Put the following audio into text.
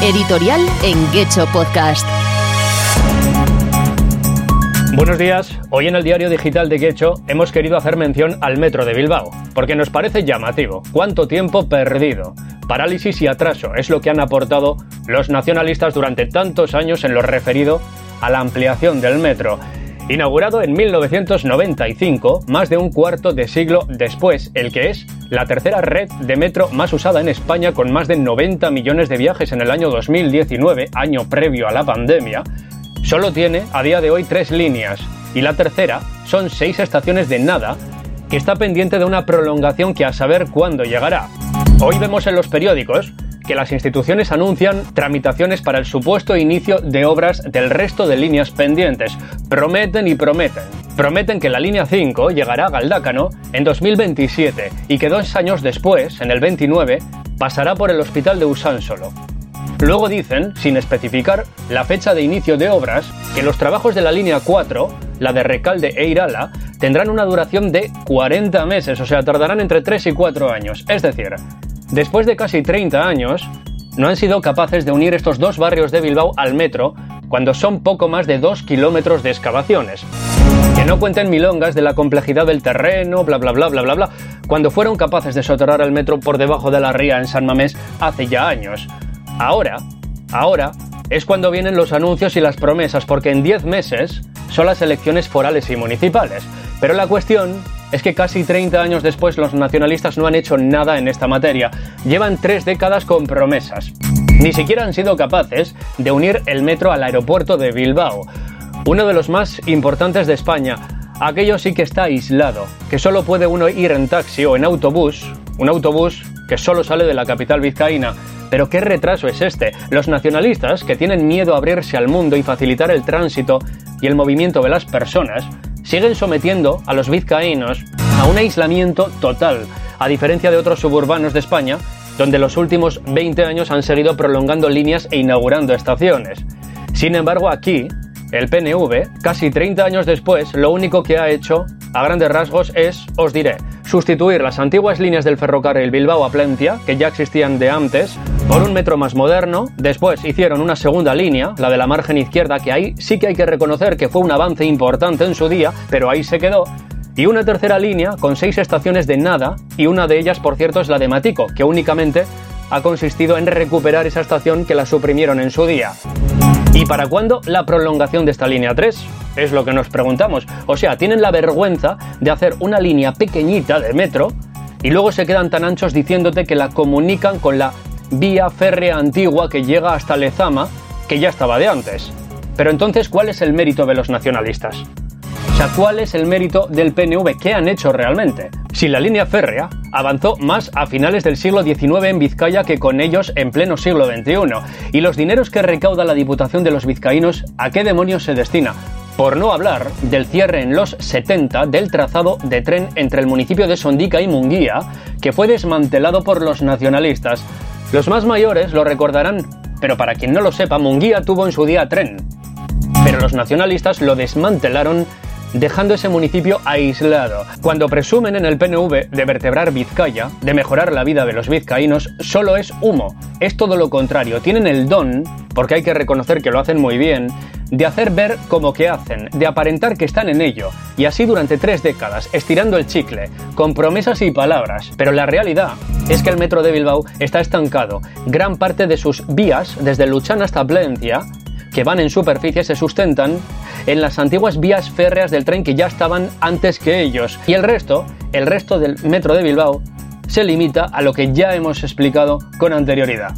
Editorial en Gecho Podcast. Buenos días. Hoy en el diario digital de Gecho hemos querido hacer mención al metro de Bilbao, porque nos parece llamativo. ¿Cuánto tiempo perdido? Parálisis y atraso es lo que han aportado los nacionalistas durante tantos años en lo referido a la ampliación del metro. Inaugurado en 1995, más de un cuarto de siglo después, el que es la tercera red de metro más usada en España con más de 90 millones de viajes en el año 2019, año previo a la pandemia, solo tiene a día de hoy tres líneas y la tercera son seis estaciones de nada que está pendiente de una prolongación que a saber cuándo llegará. Hoy vemos en los periódicos que las instituciones anuncian tramitaciones para el supuesto inicio de obras del resto de líneas pendientes. Prometen y prometen. Prometen que la línea 5 llegará a Galdácano en 2027 y que dos años después, en el 29, pasará por el hospital de Usánsolo. Luego dicen, sin especificar la fecha de inicio de obras, que los trabajos de la línea 4, la de Recalde e Irala, tendrán una duración de 40 meses, o sea, tardarán entre 3 y 4 años. Es decir, Después de casi 30 años, no han sido capaces de unir estos dos barrios de Bilbao al metro cuando son poco más de 2 kilómetros de excavaciones. Que no cuenten milongas de la complejidad del terreno, bla bla bla bla bla bla, cuando fueron capaces de soterrar el metro por debajo de la ría en San Mamés hace ya años. Ahora, ahora, es cuando vienen los anuncios y las promesas, porque en 10 meses son las elecciones forales y municipales. Pero la cuestión es que casi 30 años después los nacionalistas no han hecho nada en esta materia. Llevan tres décadas con promesas. Ni siquiera han sido capaces de unir el metro al aeropuerto de Bilbao, uno de los más importantes de España. Aquello sí que está aislado, que solo puede uno ir en taxi o en autobús, un autobús que solo sale de la capital vizcaína. Pero qué retraso es este. Los nacionalistas, que tienen miedo a abrirse al mundo y facilitar el tránsito y el movimiento de las personas, siguen sometiendo a los vizcaínos a un aislamiento total, a diferencia de otros suburbanos de España, donde los últimos 20 años han seguido prolongando líneas e inaugurando estaciones. Sin embargo, aquí, el PNV, casi 30 años después, lo único que ha hecho, a grandes rasgos, es, os diré, sustituir las antiguas líneas del ferrocarril Bilbao a Plencia, que ya existían de antes, por un metro más moderno. Después hicieron una segunda línea, la de la margen izquierda, que ahí sí que hay que reconocer que fue un avance importante en su día, pero ahí se quedó. Y una tercera línea con seis estaciones de nada, y una de ellas, por cierto, es la de Matico, que únicamente ha consistido en recuperar esa estación que la suprimieron en su día. ¿Y para cuándo la prolongación de esta línea 3? Es lo que nos preguntamos. O sea, tienen la vergüenza de hacer una línea pequeñita de metro y luego se quedan tan anchos diciéndote que la comunican con la vía férrea antigua que llega hasta Lezama, que ya estaba de antes. Pero entonces, ¿cuál es el mérito de los nacionalistas? O sea, ¿cuál es el mérito del PNV? ¿Qué han hecho realmente? Si la línea férrea avanzó más a finales del siglo XIX en Vizcaya que con ellos en pleno siglo XXI, y los dineros que recauda la Diputación de los vizcaínos, ¿a qué demonios se destina? Por no hablar del cierre en los 70 del trazado de tren entre el municipio de Sondica y Munguía, que fue desmantelado por los nacionalistas, los más mayores lo recordarán, pero para quien no lo sepa, Munguía tuvo en su día tren. Pero los nacionalistas lo desmantelaron dejando ese municipio aislado. Cuando presumen en el PNV de vertebrar Vizcaya, de mejorar la vida de los vizcaínos, solo es humo. Es todo lo contrario. Tienen el don, porque hay que reconocer que lo hacen muy bien, de hacer ver como que hacen, de aparentar que están en ello, y así durante tres décadas, estirando el chicle, con promesas y palabras. Pero la realidad es que el metro de Bilbao está estancado. Gran parte de sus vías, desde Luchana hasta Plencia, que van en superficie se sustentan en las antiguas vías férreas del tren que ya estaban antes que ellos. Y el resto, el resto del metro de Bilbao, se limita a lo que ya hemos explicado con anterioridad.